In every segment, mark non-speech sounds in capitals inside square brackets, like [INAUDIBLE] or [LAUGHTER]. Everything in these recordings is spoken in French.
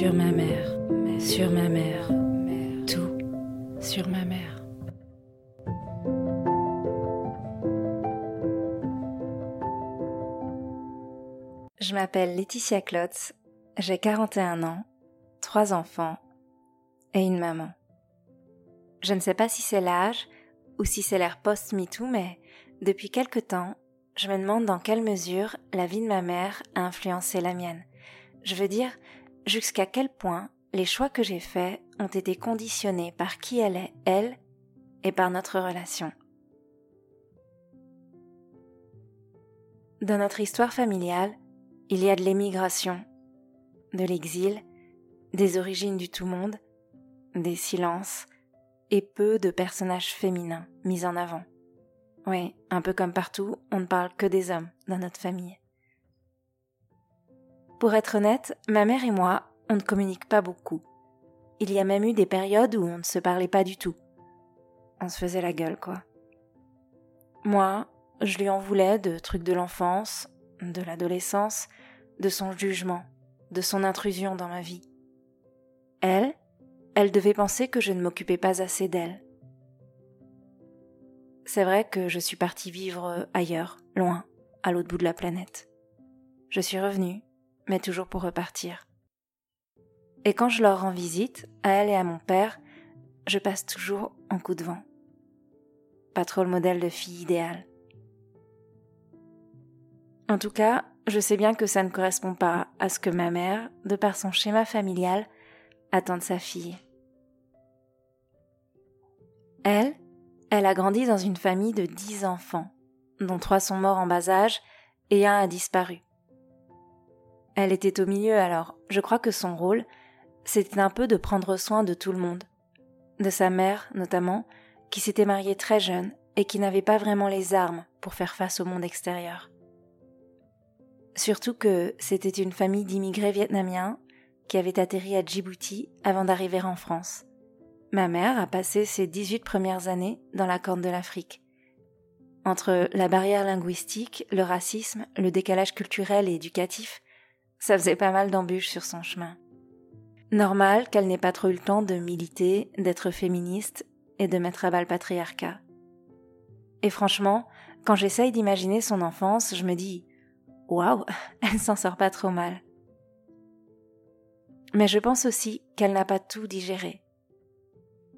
sur ma mère, sur ma mère, tout sur ma mère. Je m'appelle Laetitia Klotz, j'ai 41 ans, trois enfants et une maman. Je ne sais pas si c'est l'âge ou si c'est l'air post-MeToo, mais depuis quelque temps, je me demande dans quelle mesure la vie de ma mère a influencé la mienne. Je veux dire, jusqu'à quel point les choix que j'ai faits ont été conditionnés par qui elle est, elle, et par notre relation. Dans notre histoire familiale, il y a de l'émigration, de l'exil, des origines du tout-monde, des silences, et peu de personnages féminins mis en avant. Oui, un peu comme partout, on ne parle que des hommes dans notre famille. Pour être honnête, ma mère et moi, on ne communique pas beaucoup. Il y a même eu des périodes où on ne se parlait pas du tout. On se faisait la gueule, quoi. Moi, je lui en voulais de trucs de l'enfance, de l'adolescence, de son jugement, de son intrusion dans ma vie. Elle, elle devait penser que je ne m'occupais pas assez d'elle. C'est vrai que je suis partie vivre ailleurs, loin, à l'autre bout de la planète. Je suis revenue, mais toujours pour repartir. Et quand je leur rends visite, à elle et à mon père, je passe toujours en coup de vent. Pas trop le modèle de fille idéale. En tout cas, je sais bien que ça ne correspond pas à ce que ma mère, de par son schéma familial, attend de sa fille. Elle, elle a grandi dans une famille de dix enfants, dont trois sont morts en bas âge et un a disparu. Elle était au milieu alors, je crois que son rôle, c'était un peu de prendre soin de tout le monde. De sa mère, notamment, qui s'était mariée très jeune et qui n'avait pas vraiment les armes pour faire face au monde extérieur. Surtout que c'était une famille d'immigrés vietnamiens qui avaient atterri à Djibouti avant d'arriver en France. Ma mère a passé ses 18 premières années dans la Corne de l'Afrique. Entre la barrière linguistique, le racisme, le décalage culturel et éducatif, ça faisait pas mal d'embûches sur son chemin. Normal qu'elle n'ait pas trop eu le temps de militer, d'être féministe et de mettre à bas le patriarcat. Et franchement, quand j'essaye d'imaginer son enfance, je me dis Waouh, [LAUGHS] elle s'en sort pas trop mal. Mais je pense aussi qu'elle n'a pas tout digéré.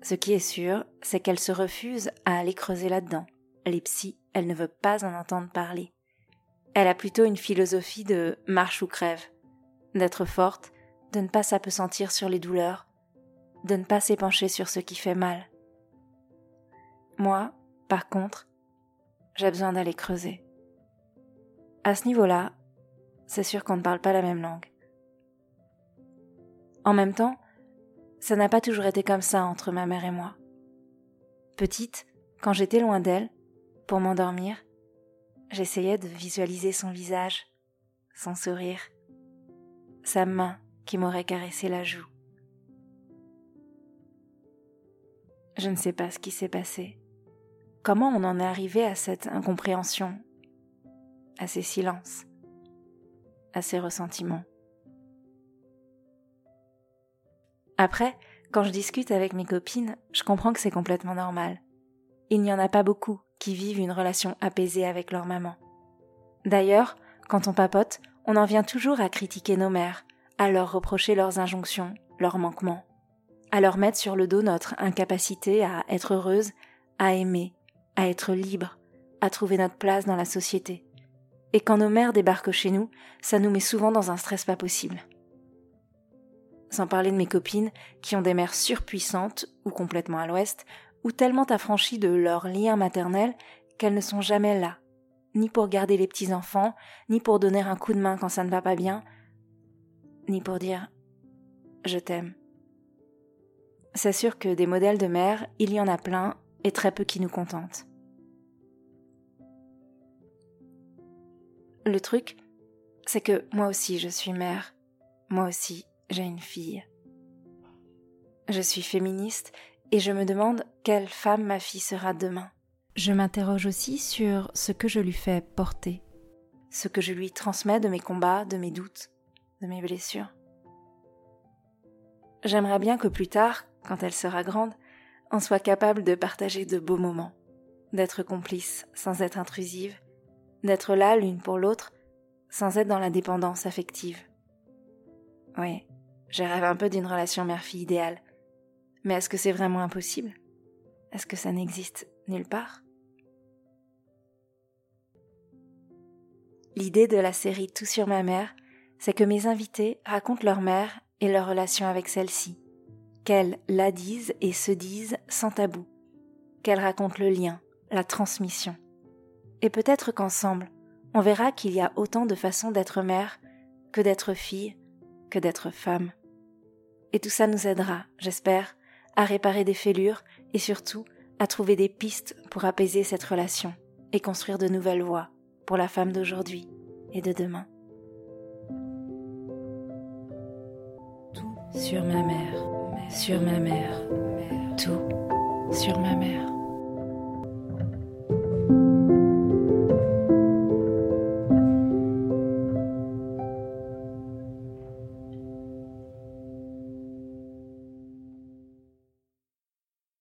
Ce qui est sûr, c'est qu'elle se refuse à aller creuser là-dedans. Les psys, elle ne veut pas en entendre parler. Elle a plutôt une philosophie de marche ou crève, d'être forte, de ne pas s'apesantir sur les douleurs, de ne pas s'épancher sur ce qui fait mal. Moi, par contre, j'ai besoin d'aller creuser. À ce niveau-là, c'est sûr qu'on ne parle pas la même langue. En même temps, ça n'a pas toujours été comme ça entre ma mère et moi. Petite, quand j'étais loin d'elle, pour m'endormir, j'essayais de visualiser son visage, son sourire, sa main qui m'aurait caressé la joue. Je ne sais pas ce qui s'est passé. Comment on en est arrivé à cette incompréhension, à ces silences, à ces ressentiments? Après, quand je discute avec mes copines, je comprends que c'est complètement normal. Il n'y en a pas beaucoup qui vivent une relation apaisée avec leur maman. D'ailleurs, quand on papote, on en vient toujours à critiquer nos mères, à leur reprocher leurs injonctions, leurs manquements, à leur mettre sur le dos notre incapacité à être heureuse, à aimer, à être libre, à trouver notre place dans la société. Et quand nos mères débarquent chez nous, ça nous met souvent dans un stress pas possible sans parler de mes copines qui ont des mères surpuissantes ou complètement à l'ouest, ou tellement affranchies de leur lien maternel qu'elles ne sont jamais là, ni pour garder les petits-enfants, ni pour donner un coup de main quand ça ne va pas bien, ni pour dire je t'aime. C'est sûr que des modèles de mère, il y en a plein et très peu qui nous contentent. Le truc, c'est que moi aussi je suis mère, moi aussi j'ai une fille. Je suis féministe et je me demande quelle femme ma fille sera demain. Je m'interroge aussi sur ce que je lui fais porter, ce que je lui transmets de mes combats, de mes doutes, de mes blessures. j'aimerais bien que plus tard, quand elle sera grande, on soit capable de partager de beaux moments, d'être complices sans être intrusive, d'être là l'une pour l'autre sans être dans la dépendance affective. Oui, j'ai rêvé un peu d'une relation mère-fille idéale. Mais est-ce que c'est vraiment impossible? Est-ce que ça n'existe nulle part L'idée de la série Tout sur ma mère, c'est que mes invités racontent leur mère et leur relation avec celle-ci, qu'elles la disent et se disent sans tabou, qu'elles racontent le lien, la transmission. Et peut-être qu'ensemble, on verra qu'il y a autant de façons d'être mère que d'être fille, que d'être femme. Et tout ça nous aidera, j'espère, à réparer des fêlures et surtout à trouver des pistes pour apaiser cette relation et construire de nouvelles voies pour la femme d'aujourd'hui et de demain. Tout sur ma mère, sur ma mère, tout sur ma mère.